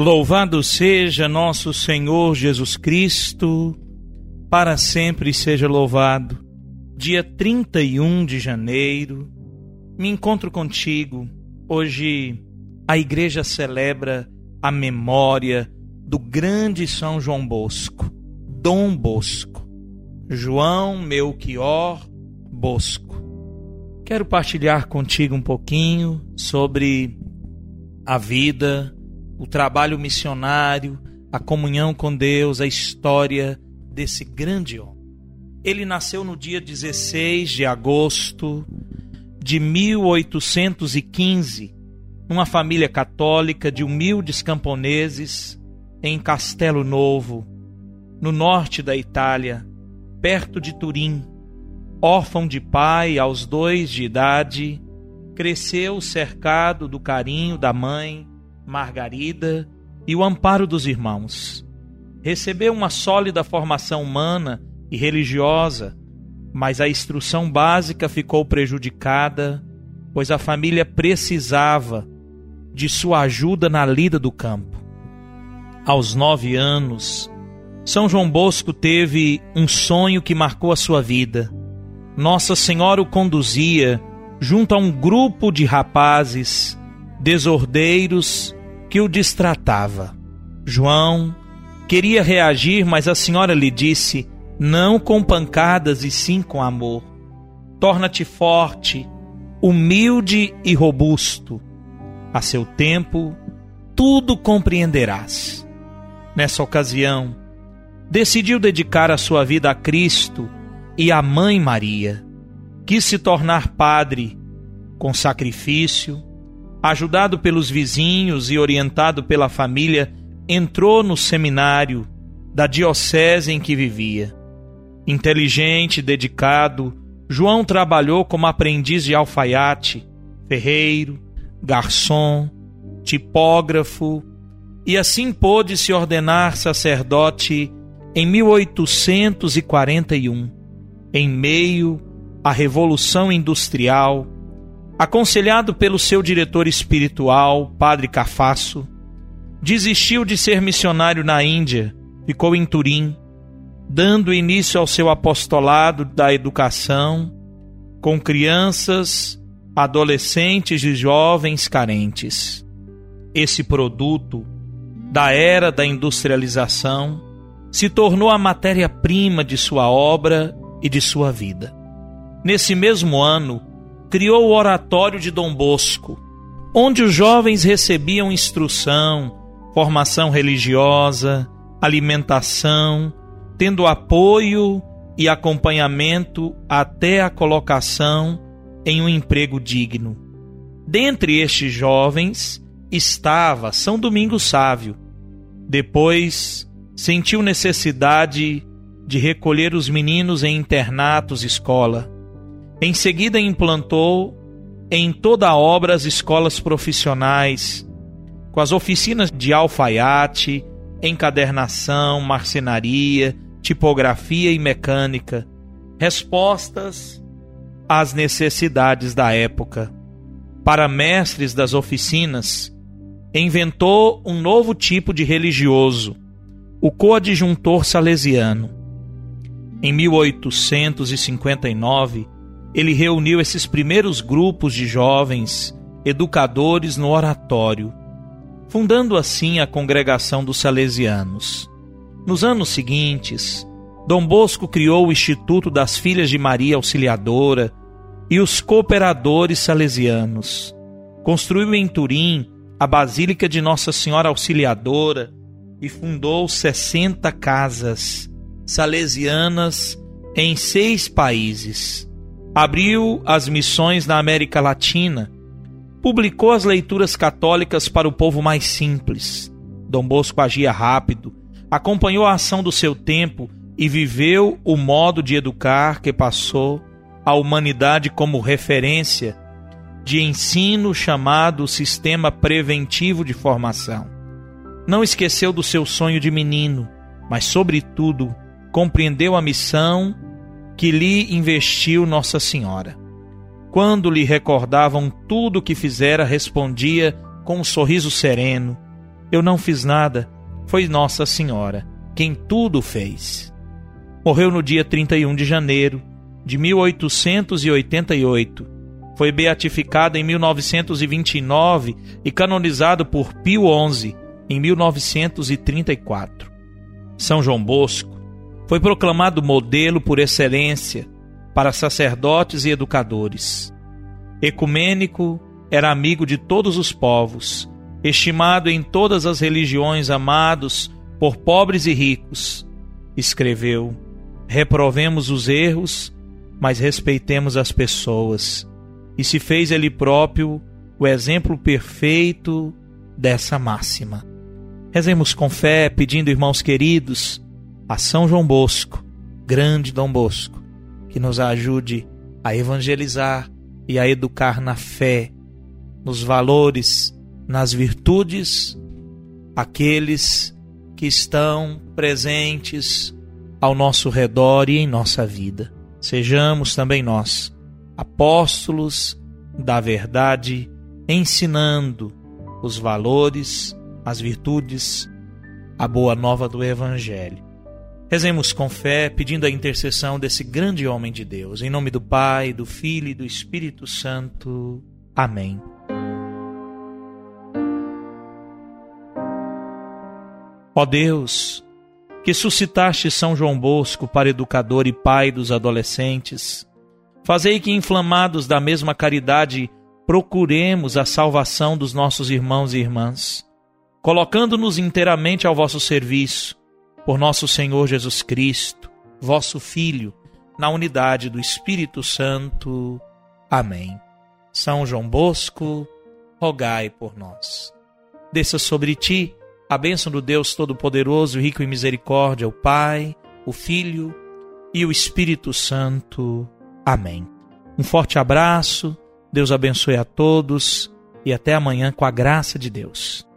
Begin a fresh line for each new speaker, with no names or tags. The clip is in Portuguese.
Louvado seja nosso Senhor Jesus Cristo, para sempre seja louvado. Dia 31 de janeiro, me encontro contigo. Hoje a igreja celebra a memória do grande São João Bosco, Dom Bosco, João Melchior Bosco. Quero partilhar contigo um pouquinho sobre a vida, o trabalho missionário, a comunhão com Deus, a história desse grande homem. Ele nasceu no dia 16 de agosto de 1815, numa família católica de humildes camponeses em Castelo Novo, no norte da Itália, perto de Turim. Órfão de pai aos dois de idade, cresceu cercado do carinho da mãe Margarida e o amparo dos irmãos. Recebeu uma sólida formação humana e religiosa, mas a instrução básica ficou prejudicada, pois a família precisava de sua ajuda na lida do campo. Aos nove anos, São João Bosco teve um sonho que marcou a sua vida. Nossa Senhora o conduzia junto a um grupo de rapazes desordeiros que o distratava. João queria reagir, mas a senhora lhe disse: não com pancadas e sim com amor. Torna-te forte, humilde e robusto. A seu tempo, tudo compreenderás. Nessa ocasião, decidiu dedicar a sua vida a Cristo e à Mãe Maria. Quis se tornar padre com sacrifício, ajudado pelos vizinhos e orientado pela família, entrou no seminário da diocese em que vivia. Inteligente, dedicado, João trabalhou como aprendiz de alfaiate, ferreiro, garçom, tipógrafo e assim pôde se ordenar sacerdote em 1841, em meio à Revolução Industrial aconselhado pelo seu diretor espiritual, Padre Cafasso, desistiu de ser missionário na Índia, ficou em Turim, dando início ao seu apostolado da educação com crianças, adolescentes e jovens carentes. Esse produto da era da industrialização se tornou a matéria-prima de sua obra e de sua vida. Nesse mesmo ano, criou o Oratório de Dom Bosco, onde os jovens recebiam instrução, formação religiosa, alimentação, tendo apoio e acompanhamento até a colocação em um emprego digno. Dentre estes jovens estava São Domingos Sávio. Depois sentiu necessidade de recolher os meninos em internatos escola em seguida, implantou em toda a obra as escolas profissionais, com as oficinas de alfaiate, encadernação, marcenaria, tipografia e mecânica, respostas às necessidades da época. Para mestres das oficinas, inventou um novo tipo de religioso, o coadjuntor salesiano. Em 1859, ele reuniu esses primeiros grupos de jovens educadores no oratório, fundando assim a congregação dos Salesianos. Nos anos seguintes, Dom Bosco criou o Instituto das Filhas de Maria Auxiliadora e os Cooperadores Salesianos. Construiu em Turim a Basílica de Nossa Senhora Auxiliadora e fundou 60 casas salesianas em seis países abriu as missões na América Latina, publicou as leituras católicas para o povo mais simples. Dom Bosco agia rápido, acompanhou a ação do seu tempo e viveu o modo de educar que passou à humanidade como referência de ensino chamado Sistema Preventivo de Formação. Não esqueceu do seu sonho de menino, mas, sobretudo, compreendeu a missão que lhe investiu Nossa Senhora. Quando lhe recordavam tudo o que fizera, respondia com um sorriso sereno: Eu não fiz nada, foi Nossa Senhora quem tudo fez. Morreu no dia 31 de janeiro de 1888. Foi beatificado em 1929 e canonizado por Pio XI em 1934. São João Bosco foi proclamado modelo por excelência para sacerdotes e educadores. Ecumênico, era amigo de todos os povos, estimado em todas as religiões, amados por pobres e ricos. Escreveu: Reprovemos os erros, mas respeitemos as pessoas. E se fez ele próprio o exemplo perfeito dessa máxima. Rezemos com fé, pedindo, irmãos queridos, a São João Bosco, grande Dom Bosco, que nos ajude a evangelizar e a educar na fé, nos valores, nas virtudes, aqueles que estão presentes ao nosso redor e em nossa vida. Sejamos também nós apóstolos da verdade, ensinando os valores, as virtudes, a boa nova do Evangelho. Rezemos com fé, pedindo a intercessão desse grande homem de Deus. Em nome do Pai, do Filho e do Espírito Santo. Amém. Ó Deus, que suscitaste São João Bosco para educador e pai dos adolescentes, fazei que, inflamados da mesma caridade, procuremos a salvação dos nossos irmãos e irmãs, colocando-nos inteiramente ao vosso serviço por nosso Senhor Jesus Cristo, vosso Filho, na unidade do Espírito Santo. Amém. São João Bosco, rogai por nós. Desça sobre ti a bênção do Deus Todo-Poderoso, rico em misericórdia, o Pai, o Filho e o Espírito Santo. Amém. Um forte abraço, Deus abençoe a todos e até amanhã com a graça de Deus.